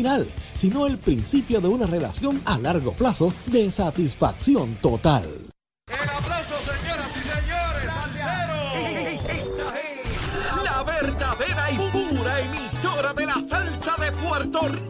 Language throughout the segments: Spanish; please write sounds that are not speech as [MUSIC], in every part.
final, sino el principio de una relación a largo plazo de satisfacción total. El aplauso, señoras y señores. Esta es la verdadera y pura emisora de la salsa de Puerto Rico.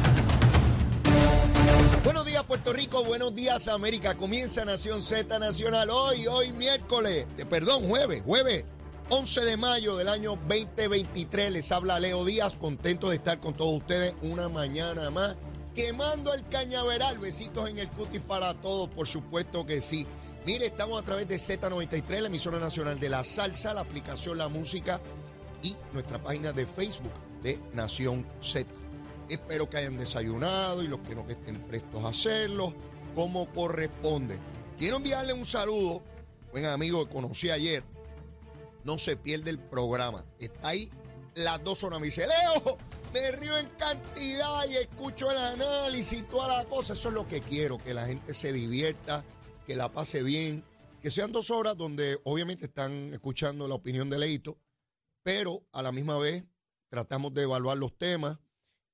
Buenos días Puerto Rico, buenos días América. Comienza Nación Z Nacional hoy, hoy miércoles, perdón, jueves, jueves 11 de mayo del año 2023. Les habla Leo Díaz, contento de estar con todos ustedes una mañana más. Quemando el cañaveral, besitos en el cutis para todos, por supuesto que sí. Mire, estamos a través de Z93, la emisora nacional de la salsa, la aplicación La Música y nuestra página de Facebook de Nación Z. Espero que hayan desayunado y los que no que estén prestos a hacerlo, como corresponde. Quiero enviarle un saludo, buen amigo que conocí ayer. No se pierde el programa. Está ahí las dos horas. Me dice, Leo, me río en cantidad y escucho el análisis y toda la cosa. Eso es lo que quiero, que la gente se divierta, que la pase bien, que sean dos horas donde obviamente están escuchando la opinión de Leito, pero a la misma vez tratamos de evaluar los temas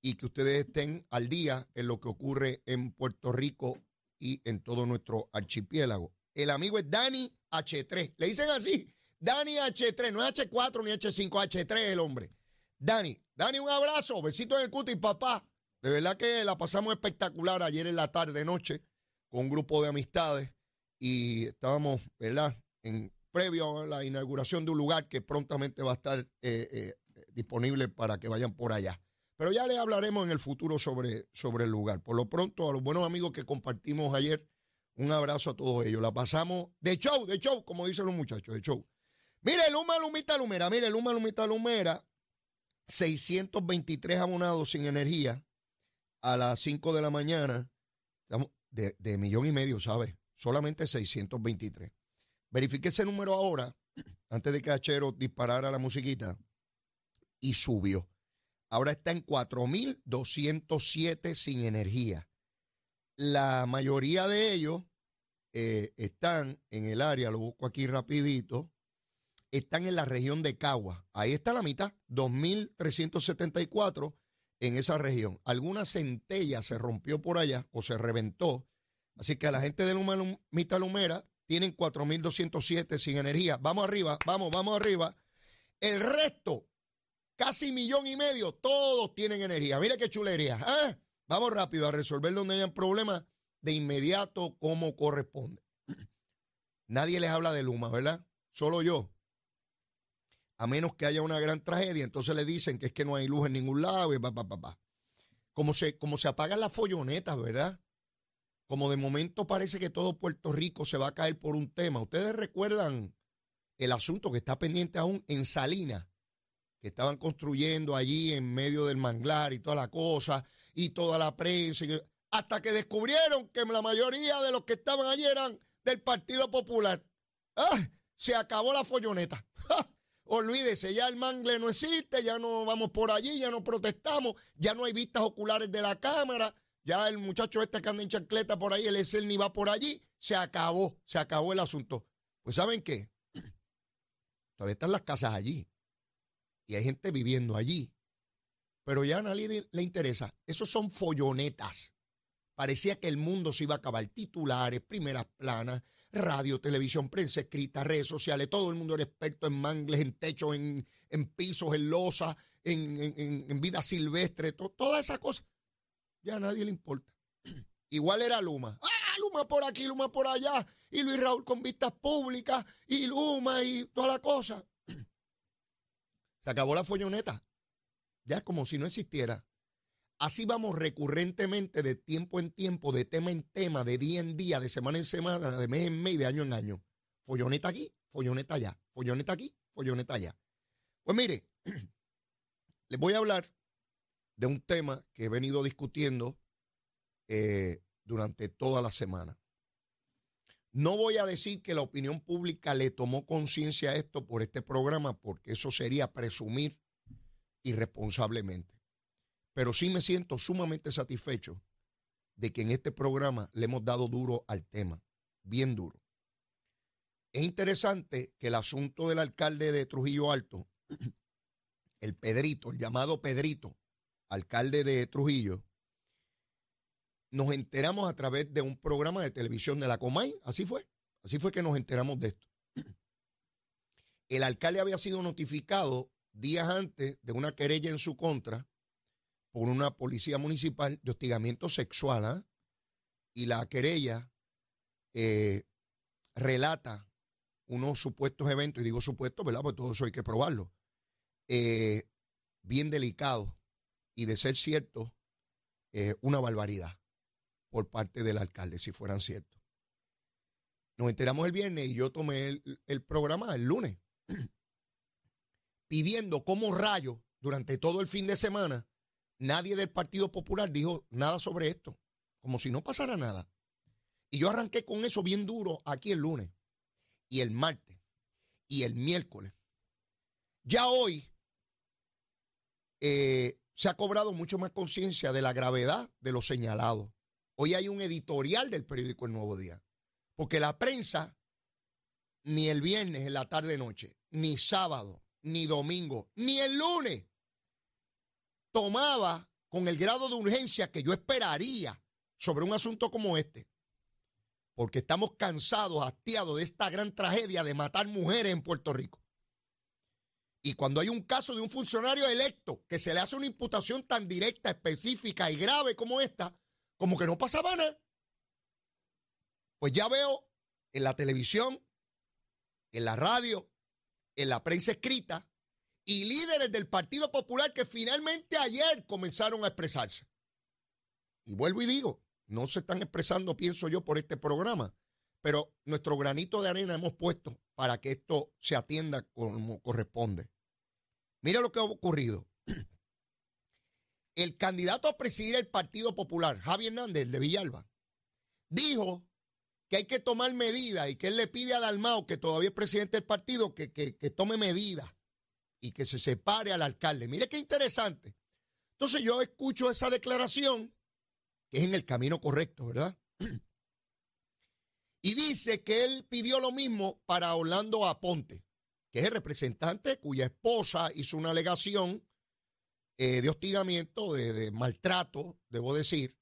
y que ustedes estén al día en lo que ocurre en Puerto Rico y en todo nuestro archipiélago. El amigo es Dani H3. Le dicen así, Dani H3, no es H4 ni H5, H3 el hombre. Dani, Dani, un abrazo, besito en el cutis, papá. De verdad que la pasamos espectacular ayer en la tarde, noche, con un grupo de amistades y estábamos, ¿verdad? En previo a la inauguración de un lugar que prontamente va a estar eh, eh, disponible para que vayan por allá. Pero ya le hablaremos en el futuro sobre, sobre el lugar. Por lo pronto, a los buenos amigos que compartimos ayer, un abrazo a todos ellos. La pasamos de show, de show, como dicen los muchachos, de show. Mire, Luma, Lumita, Lumera, mire, Luma, Lumita, Lumera, 623 abonados sin energía a las 5 de la mañana, de, de millón y medio, ¿sabes? Solamente 623. Verifique ese número ahora, antes de que Achero disparara la musiquita, y subió. Ahora está en 4.207 sin energía. La mayoría de ellos eh, están en el área, lo busco aquí rapidito, están en la región de Cagua. Ahí está la mitad, 2.374 en esa región. Alguna centella se rompió por allá o se reventó. Así que a la gente de Luma, Mita Lumera tienen 4.207 sin energía. Vamos arriba, vamos, vamos arriba. El resto casi millón y medio, todos tienen energía. Mira qué chulería. ¿eh? Vamos rápido a resolver donde hayan problemas de inmediato como corresponde. [CLEARS THROAT] Nadie les habla de Luma, ¿verdad? Solo yo. A menos que haya una gran tragedia, entonces le dicen que es que no hay luz en ningún lado y pa, pa, pa, pa. Como se, como se apagan las follonetas, ¿verdad? Como de momento parece que todo Puerto Rico se va a caer por un tema. Ustedes recuerdan el asunto que está pendiente aún en Salinas estaban construyendo allí en medio del manglar y toda la cosa, y toda la prensa, hasta que descubrieron que la mayoría de los que estaban allí eran del Partido Popular. ¡Ah! Se acabó la folloneta. Olvídese, ya el mangle no existe, ya no vamos por allí, ya no protestamos, ya no hay vistas oculares de la Cámara, ya el muchacho este que anda en chancleta por ahí, el es ni va por allí, se acabó, se acabó el asunto. Pues ¿saben qué? [CLEARS THROAT] Todavía están las casas allí y hay gente viviendo allí. Pero ya a nadie le interesa. Esos son follonetas. Parecía que el mundo se iba a acabar. Titulares, primeras planas, radio, televisión, prensa escrita, redes sociales. Todo el mundo era experto en mangles, en techos, en, pisos, en losa, en, vida silvestre, toda esa cosa. Ya a nadie le importa. [CLEARS THROAT] Igual era Luma. ¡Ah, Luma por aquí, Luma por allá! Y Luis Raúl con vistas públicas, y Luma y toda la cosa. Se acabó la folloneta. Ya como si no existiera. Así vamos recurrentemente de tiempo en tiempo, de tema en tema, de día en día, de semana en semana, de mes en mes, de año en año. Folloneta aquí, folloneta allá, folloneta aquí, folloneta allá. Pues mire, [CLEARS THROAT] les voy a hablar de un tema que he venido discutiendo eh, durante toda la semana. No voy a decir que la opinión pública le tomó conciencia a esto por este programa, porque eso sería presumir irresponsablemente. Pero sí me siento sumamente satisfecho de que en este programa le hemos dado duro al tema, bien duro. Es interesante que el asunto del alcalde de Trujillo Alto, [CLEARS THROAT] el Pedrito, el llamado Pedrito, alcalde de Trujillo, nos enteramos a través de un programa de televisión de la Comay, así fue, así fue que nos enteramos de esto. [CLEARS THROAT] El alcalde había sido notificado días antes de una querella en su contra por una policía municipal de hostigamiento sexual, ¿ah? y la querella eh, relata unos supuestos eventos, y digo supuestos, ¿verdad? Porque todo eso hay que probarlo, eh, bien delicado y de ser cierto, eh, una barbaridad por parte del alcalde, si fueran ciertos. Nos enteramos el viernes y yo tomé el, programa el lunes, [CLEARS THROAT] pidiendo como rayo durante todo el fin de semana, nadie del Partido Popular dijo nada sobre esto, como si no pasara nada. Y yo arranqué con eso bien duro aquí el lunes y el martes y el miércoles. Ya hoy eh, se ha cobrado mucho más conciencia de la gravedad de lo señalado. Hoy hay un editorial del periódico El Nuevo Día. Porque la prensa, ni el viernes en la tarde-noche, ni sábado, ni domingo, ni el lunes, tomaba con el grado de urgencia que yo esperaría sobre un asunto como este. Porque estamos cansados, hastiados de esta gran tragedia de matar mujeres en Puerto Rico. Y cuando hay un caso de un funcionario electo que se le hace una imputación tan directa, específica y grave como esta, como que no pasaba nada. Pues ya veo en la televisión, en la radio, en la prensa escrita y líderes del Partido Popular que finalmente ayer comenzaron a expresarse. Y vuelvo y digo, no se están expresando, pienso yo, por este programa, pero nuestro granito de arena hemos puesto para que esto se atienda como corresponde. Mira lo que ha ocurrido el candidato a presidir el Partido Popular, Javier Hernández, de Villalba, dijo que hay que tomar medidas y que él le pide a Dalmao, que todavía es presidente del partido, que, tome medidas y que se separe al alcalde. Mire qué interesante. Entonces yo escucho esa declaración, que es en el camino correcto, ¿verdad? [CLEARS THROAT] Y dice que él pidió lo mismo para Orlando Aponte, que es el representante cuya esposa hizo una alegación eh, de hostigamiento, de, maltrato, debo decir,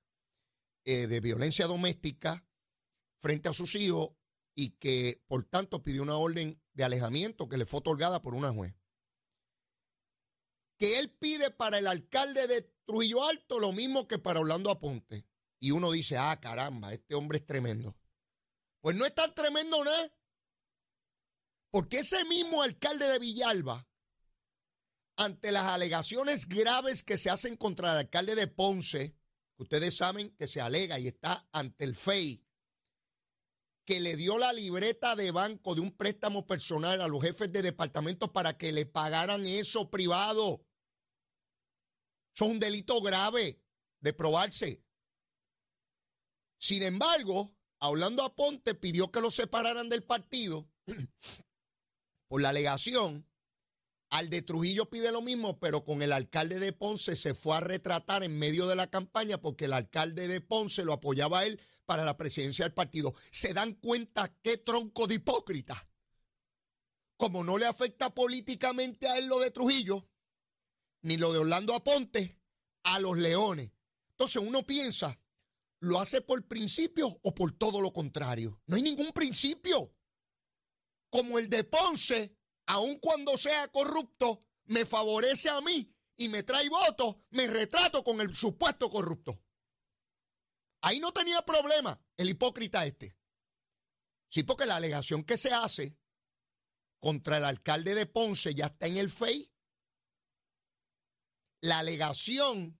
eh, de violencia doméstica frente a sus hijos y que por tanto pidió una orden de alejamiento que le fue otorgada por una juez. Que él pide para el alcalde de Trujillo Alto lo mismo que para Orlando Aponte. Y uno dice, ah, caramba, este hombre es tremendo. Pues no es tan tremendo nada. Porque ese mismo alcalde de Villalba ante las alegaciones graves que se hacen contra el alcalde de Ponce, que ustedes saben que se alega y está ante el FEI, que le dio la libreta de banco de un préstamo personal a los jefes de departamento para que le pagaran eso privado. Eso es un delito grave de probarse. Sin embargo, hablando a Ponte, pidió que lo separaran del partido [CLEARS THROAT] por la alegación al de Trujillo pide lo mismo, pero con el alcalde de Ponce se fue a retratar en medio de la campaña porque el alcalde de Ponce lo apoyaba a él para la presidencia del partido. ¿Se dan cuenta qué tronco de hipócrita? Como no le afecta políticamente a él lo de Trujillo, ni lo de Orlando Aponte, a los leones. Entonces uno piensa, ¿lo hace por principio o por todo lo contrario? No hay ningún principio. Como el de Ponce, aun cuando sea corrupto, me favorece a mí y me trae votos, me retrato con el supuesto corrupto. Ahí no tenía problema el hipócrita este. Sí, porque la alegación que se hace contra el alcalde de Ponce ya está en el FEI. La alegación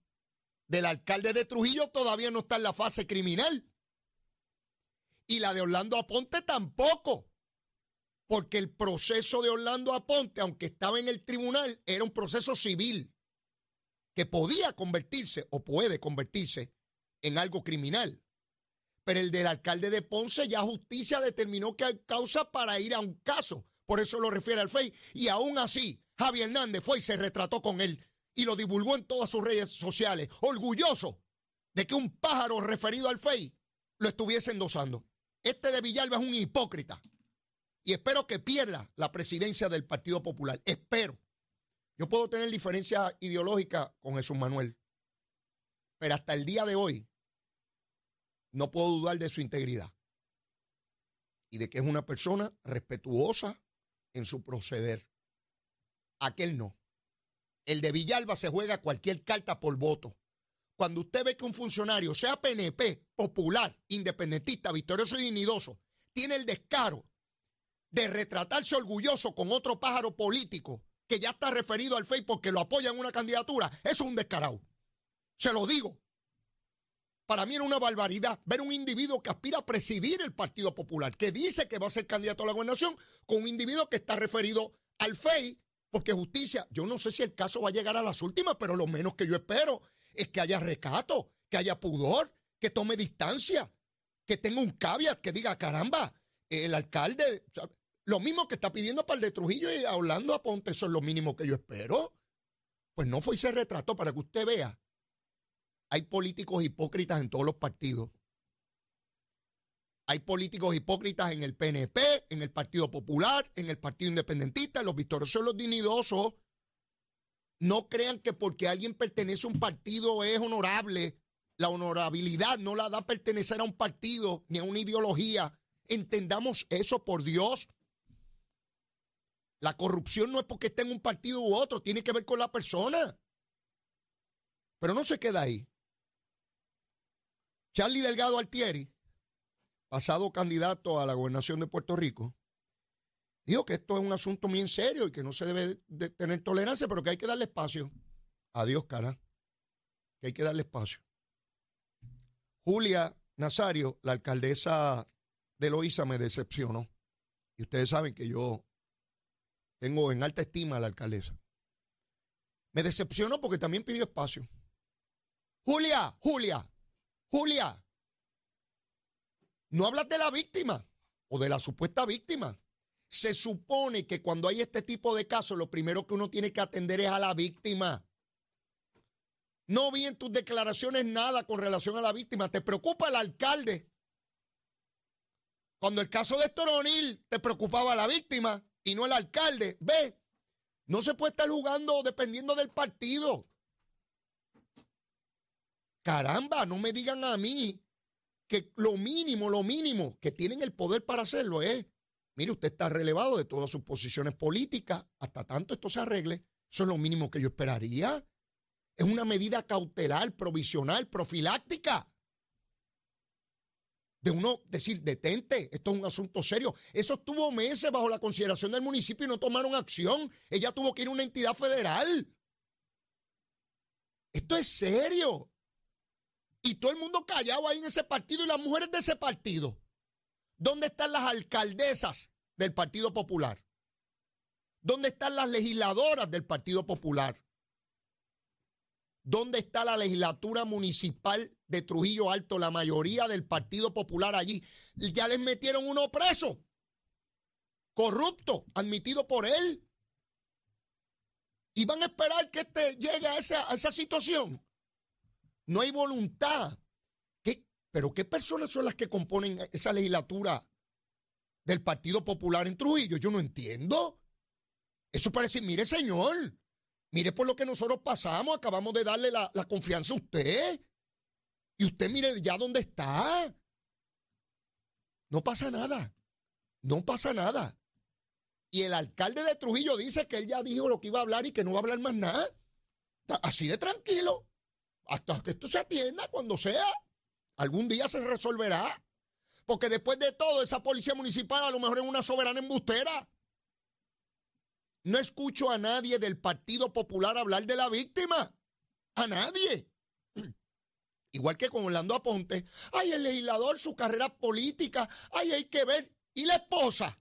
del alcalde de Trujillo todavía no está en la fase criminal. Y la de Orlando Aponte tampoco porque el proceso de Orlando Aponte, aunque estaba en el tribunal, era un proceso civil. que podía convertirse o puede convertirse en algo criminal. Pero el del alcalde de Ponce ya justicia determinó que hay causa para ir a un caso. Por eso lo refiere al FEI. Y aún así, Javier Hernández fue y se retrató con él y lo divulgó en todas sus redes sociales, orgulloso de que un pájaro referido al FEI lo estuviese endosando. Este de Villalba es un hipócrita. Y espero que pierda la presidencia del Partido Popular. Espero. Yo puedo tener diferencia ideológica con Jesús Manuel. Pero hasta el día de hoy no puedo dudar de su integridad. Y de que es una persona respetuosa en su proceder. Aquel no. El de Villalba se juega cualquier carta por voto. Cuando usted ve que un funcionario, sea PNP, popular, independentista, victorioso y dignidoso, tiene el descaro de retratarse orgulloso con otro pájaro político que ya está referido al FEI porque lo apoya en una candidatura, eso es un descarado. Se lo digo. Para mí era una barbaridad ver un individuo que aspira a presidir el Partido Popular, que dice que va a ser candidato a la gobernación, con un individuo que está referido al FEI, porque justicia, yo no sé si el caso va a llegar a las últimas, pero lo menos que yo espero es que haya recato, que haya pudor, que tome distancia, que tenga un caveat, que diga, caramba, el alcalde, lo mismo que está pidiendo para el de Trujillo y hablando a Ponte, eso es lo mínimo que yo espero. Pues no fue y se retrató para que usted vea. Hay políticos hipócritas en todos los partidos. Hay políticos hipócritas en el PNP, en el Partido Popular, en el Partido Independentista, los victoriosos, los dignidosos. No crean que porque alguien pertenece a un partido es honorable. La honorabilidad no la da pertenecer a un partido ni a una ideología. Entendamos eso por Dios. La corrupción no es porque esté en un partido u otro, tiene que ver con la persona. Pero no se queda ahí. Charlie Delgado Altieri, pasado candidato a la gobernación de Puerto Rico, dijo que esto es un asunto muy en serio y que no se debe de tener tolerancia, pero que hay que darle espacio. Adiós, cara. Que hay que darle espacio. Julia Nazario, la alcaldesa de Loíza, me decepcionó. Y ustedes saben que yo tengo en alta estima a la alcaldesa. Me decepcionó porque también pidió espacio. Julia, Julia, Julia, no hablas de la víctima o de la supuesta víctima. Se supone que cuando hay este tipo de casos, lo primero que uno tiene que atender es a la víctima. No vi en tus declaraciones nada con relación a la víctima. ¿Te preocupa el alcalde? Cuando el caso de Toronil te preocupaba la víctima y no el alcalde. Ve, no se puede estar jugando dependiendo del partido. Caramba, no me digan a mí que lo mínimo, lo mínimo que tienen el poder para hacerlo es, mire, usted está relevado de todas sus posiciones políticas, hasta tanto esto se arregle, eso es lo mínimo que yo esperaría. Es una medida cautelar, provisional, profiláctica de uno decir, detente, esto es un asunto serio. Eso estuvo meses bajo la consideración del municipio y no tomaron acción. Ella tuvo que ir a una entidad federal. Esto es serio. Y todo el mundo callado ahí en ese partido y las mujeres de ese partido. ¿Dónde están las alcaldesas del Partido Popular? ¿Dónde están las legisladoras del Partido Popular? ¿Dónde está la legislatura municipal de Trujillo Alto? La mayoría del Partido Popular allí. Ya les metieron uno preso. Corrupto, admitido por él. Y van a esperar que este llegue a esa, a esa situación. No hay voluntad. ¿Qué, ¿Pero qué personas son las que componen esa legislatura del Partido Popular en Trujillo? Yo no entiendo. Eso parece, mire señor, Mire por lo que nosotros pasamos, acabamos de darle la, confianza a usted. Y usted mire ya dónde está. No pasa nada. No pasa nada. Y el alcalde de Trujillo dice que él ya dijo lo que iba a hablar y que no va a hablar más nada. Así de tranquilo. Hasta que esto se atienda cuando sea. Algún día se resolverá. Porque después de todo, esa policía municipal a lo mejor es una soberana embustera. No escucho a nadie del Partido Popular hablar de la víctima. A nadie. [CLEARS THROAT] Igual que con Orlando Aponte. Ay, el legislador, su carrera política. Ay, hay que ver. ¿Y la esposa?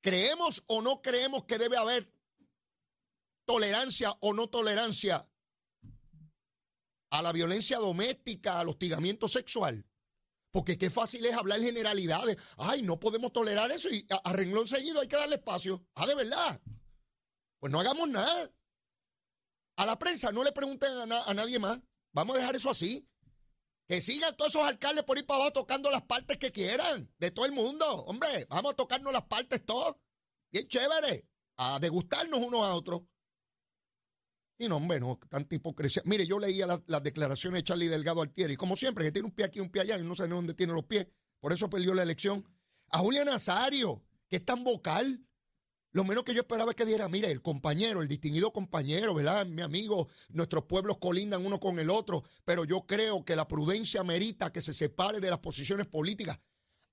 ¿Creemos o no creemos que debe haber tolerancia o no tolerancia a la violencia doméstica, al hostigamiento sexual. Porque qué fácil es hablar generalidades. Ay, no podemos tolerar eso y a, renglón seguido hay que darle espacio. Ah, de verdad. Pues no hagamos nada. A la prensa no le pregunten a, a nadie más. Vamos a dejar eso así. Que sigan todos esos alcaldes por ir para abajo tocando las partes que quieran, de todo el mundo. Hombre, vamos a tocarnos las partes todos. Bien chévere. A degustarnos unos a otros. Y no, hombre, no, tanta hipocresía. Mire, yo leía las declaraciones de Charlie Delgado Altieri, como siempre, que tiene un pie aquí, un pie allá, y no sé dónde tiene los pies. Por eso perdió la elección. A Julia Nazario, que es tan vocal. Lo menos que yo esperaba es que diera, mire, el compañero, el distinguido compañero, ¿verdad? Mi amigo, nuestros pueblos colindan uno con el otro, pero yo creo que la prudencia merita que se separe de las posiciones políticas.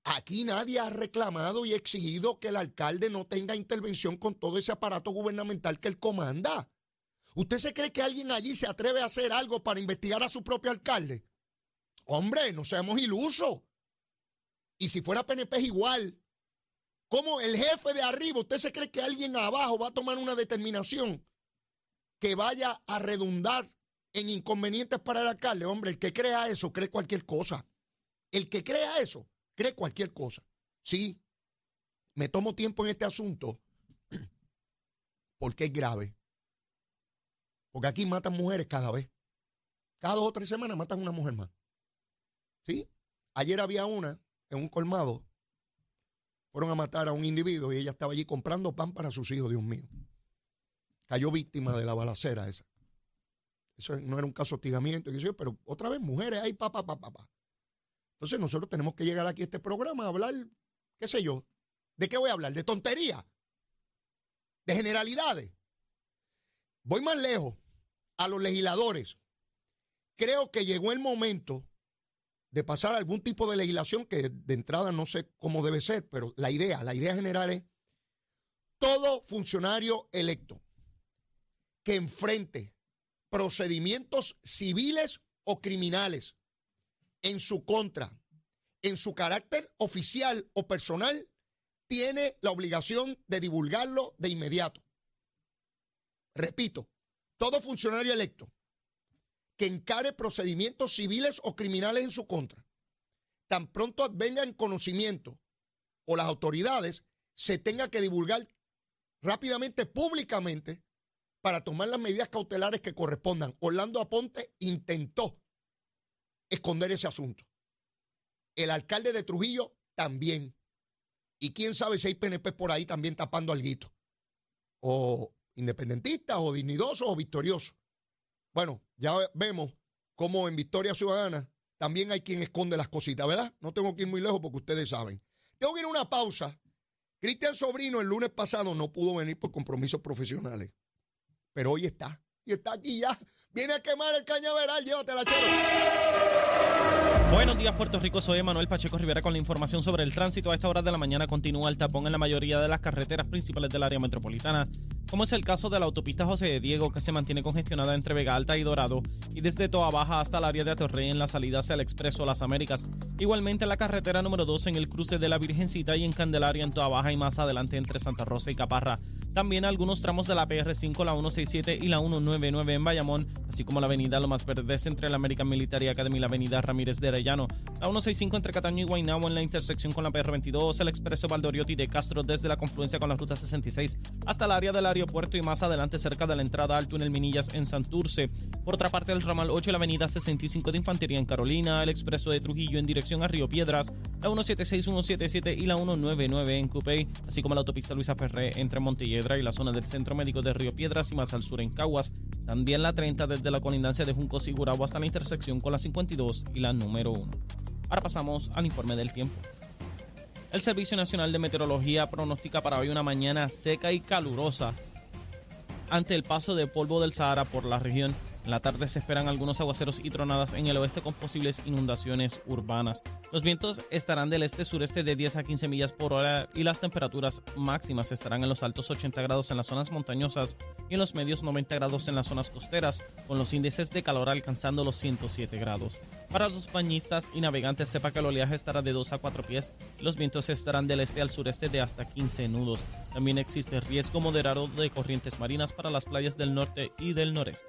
Aquí nadie ha reclamado y exigido que el alcalde no tenga intervención con todo ese aparato gubernamental que él comanda. ¿Usted se cree que alguien allí se atreve a hacer algo para investigar a su propio alcalde? Hombre, no seamos ilusos. Y si fuera PNP es igual. Como el jefe de arriba, ¿usted se cree que alguien abajo va a tomar una determinación que vaya a redundar en inconvenientes para el alcalde? Hombre, el que crea eso cree cualquier cosa. El que crea eso cree cualquier cosa. Sí, me tomo tiempo en este asunto [CLEARS THROAT] porque es grave. Porque aquí matan mujeres cada vez. Cada dos o tres semanas matan una mujer más. ¿Sí? Ayer había una en un colmado fueron a matar a un individuo y ella estaba allí comprando pan para sus hijos, Dios mío. Cayó víctima de la balacera esa. Eso no era un caso de hostigamiento, pero otra vez mujeres ahí, papá, papá, papá. Entonces nosotros tenemos que llegar aquí a este programa a hablar, qué sé yo, ¿de qué voy a hablar? ¿De tontería? ¿De generalidades? Voy más lejos, a los legisladores. Creo que llegó el momento de pasar algún tipo de legislación que de entrada no sé cómo debe ser, pero la idea, la idea general es todo funcionario electo que enfrente procedimientos civiles o criminales en su contra, en su carácter oficial o personal, tiene la obligación de divulgarlo de inmediato. Repito, todo funcionario electo que encare procedimientos civiles o criminales en su contra, tan pronto venga en conocimiento o las autoridades se tenga que divulgar rápidamente, públicamente, para tomar las medidas cautelares que correspondan. Orlando Aponte intentó esconder ese asunto. El alcalde de Trujillo también. Y quién sabe si hay PNP por ahí también tapando alguito. O independentistas, o dignidosos, o victoriosos. Bueno, ya vemos cómo en Victoria Ciudadana también hay quien esconde las cositas, ¿verdad? No tengo que ir muy lejos porque ustedes saben. Tengo que ir a una pausa. Cristian Sobrino el lunes pasado no pudo venir por compromisos profesionales, pero hoy está. Y está aquí ya. Viene a quemar el cañaveral, llévatela. Buenos días, Puerto Rico. Soy Manuel Pacheco Rivera con la información sobre el tránsito. A esta hora de la mañana continúa el tapón en la mayoría de las carreteras principales del área metropolitana, como es el caso de la autopista José de Diego, que se mantiene congestionada entre Vega Alta y Dorado, y desde Toa Baja hasta el área de Atorrey en la salida hacia el Expreso Las Américas. Igualmente la carretera número 2 en el cruce de la Virgencita y en Candelaria en Toa Baja y más adelante entre Santa Rosa y Caparra. También algunos tramos de la PR5, la 167 y la 199 en Bayamón, así como la avenida Lomas Verdes entre la American Military Academy y la avenida Ramírez de Arellano. La 165 entre Cataño y Guaynabo en la intersección con la PR22, el expreso Valdoriotti de Castro desde la confluencia con la ruta 66 hasta el área del aeropuerto y más adelante cerca de la entrada al túnel Minillas en Santurce. Por otra parte, el ramal 8 y la avenida 65 de Infantería en Carolina, el expreso de Trujillo en dirección a Río Piedras, la 176, 177 y la 199 en Cupey, así como la autopista Luisa Ferré entre Montelledra y la zona del Centro Médico de Río Piedras y más al sur en Caguas. También la 30 desde la colindancia de Junco y hasta la intersección con la 52 y la número 1. Ahora pasamos al informe del tiempo. El Servicio Nacional de Meteorología pronostica para hoy una mañana seca y calurosa ante el paso de polvo del Sahara por la región. En la tarde se esperan algunos aguaceros y tronadas en el oeste con posibles inundaciones urbanas. Los vientos estarán del este-sureste de 10 a 15 millas por hora y las temperaturas máximas estarán en los altos 80 grados en las zonas montañosas y en los medios 90 grados en las zonas costeras, con los índices de calor alcanzando los 107 grados. Para los bañistas y navegantes, sepa que el oleaje estará de 2 a 4 pies y los vientos estarán del este al sureste de hasta 15 nudos. También existe riesgo moderado de corrientes marinas para las playas del norte y del noreste.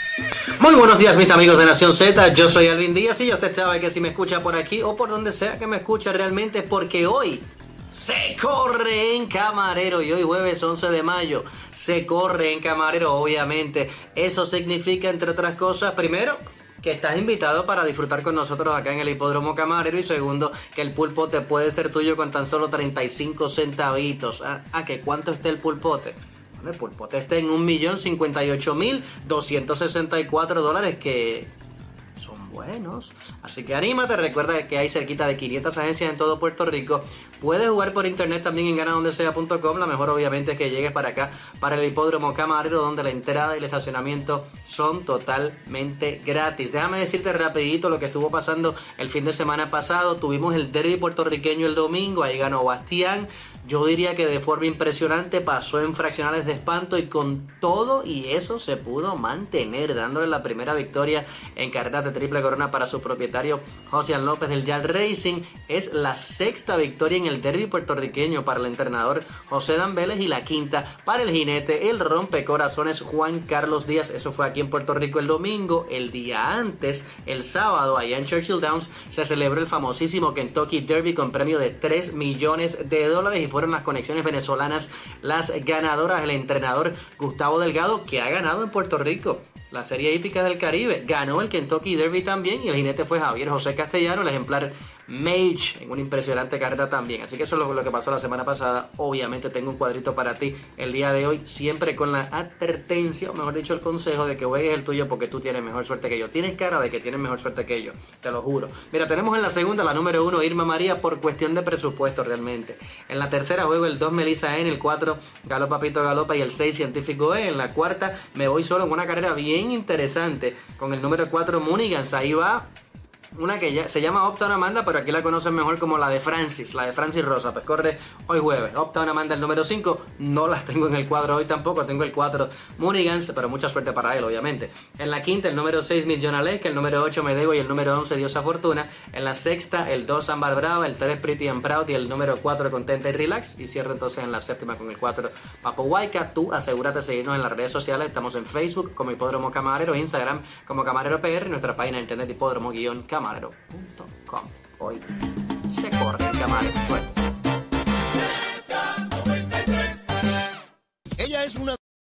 Muy buenos días mis amigos de Nación Z, yo soy Alvin Díaz y usted sabe que si me escucha por aquí o por donde sea que me escuche realmente porque hoy se corre en Camarero y hoy jueves 11 de mayo se corre en Camarero obviamente. Eso significa entre otras cosas, primero que estás invitado para disfrutar con nosotros acá en el Hipódromo Camarero y segundo, que el pulpote puede ser tuyo con tan solo 35 centavitos. ¿A, ¿A que cuánto está el pulpote? El pulpote en 1.058.264 dólares que son buenos. Así que anímate, recuerda que hay cerquita de 500 agencias en todo Puerto Rico. Puedes jugar por internet también en ganadondesea.com. La mejor obviamente es que llegues para acá, para el hipódromo camarero, donde la entrada y el estacionamiento son totalmente gratis. Déjame decirte rapidito lo que estuvo pasando el fin de semana pasado. Tuvimos el derby puertorriqueño el domingo, ahí ganó Bastián. Yo diría que de forma impresionante pasó en fraccionales de espanto y con todo y eso se pudo mantener, dándole la primera victoria en carreras de triple corona para su propietario José López del Yal Racing. Es la sexta victoria en el derby puertorriqueño para el entrenador José Dan Vélez y la quinta para el jinete, el rompecorazones Juan Carlos Díaz. Eso fue aquí en Puerto Rico el domingo. El día antes, el sábado, allá en Churchill Downs, se celebró el famosísimo Kentucky Derby con premio de 3 millones de dólares y las conexiones venezolanas las ganadoras. El entrenador Gustavo Delgado, que ha ganado en Puerto Rico la Serie Hípica del Caribe, ganó el Kentucky Derby también y el jinete fue Javier José Castellano, el ejemplar Mage en una impresionante carrera también. Así que eso es lo, que pasó la semana pasada. Obviamente tengo un cuadrito para ti el día de hoy, siempre con la advertencia, o mejor dicho, el consejo de que juegues el tuyo porque tú tienes mejor suerte que yo. Tienes cara de que tienes mejor suerte que yo, te lo juro. Mira, tenemos en la segunda la número uno, Irma María, por cuestión de presupuesto realmente. En la tercera juego el 2 Melissa en el 4 Galo Papito Galopa y el 6 Científico E. En la cuarta me voy solo en una carrera bien interesante con el número 4 Munigans. Ahí va una que se llama Opta Amanda, pero aquí la conocen mejor como la de Francis, la de Francis Rosa. Pues corre hoy jueves. Opta Amanda el número 5, no las tengo en el cuadro hoy tampoco, tengo el 4 Munigans, pero mucha suerte para él, obviamente. En la quinta, el número 6 Miss Jonah Lake, el número 8 Medego y el número 11 Diosa Fortuna. En la sexta, el 2 Ambar Brava, el 3 Pretty and Proud y el número 4 Contenta y Relax. Y cierro entonces en la séptima con el 4 Papo Huayca. Tú asegúrate de seguirnos en las redes sociales. Estamos en Facebook como Hipódromo Camarero, Instagram como Camarero PR, nuestra página de internet hipódromo-camarero.com. Hoy se corre el camarero. Ella es una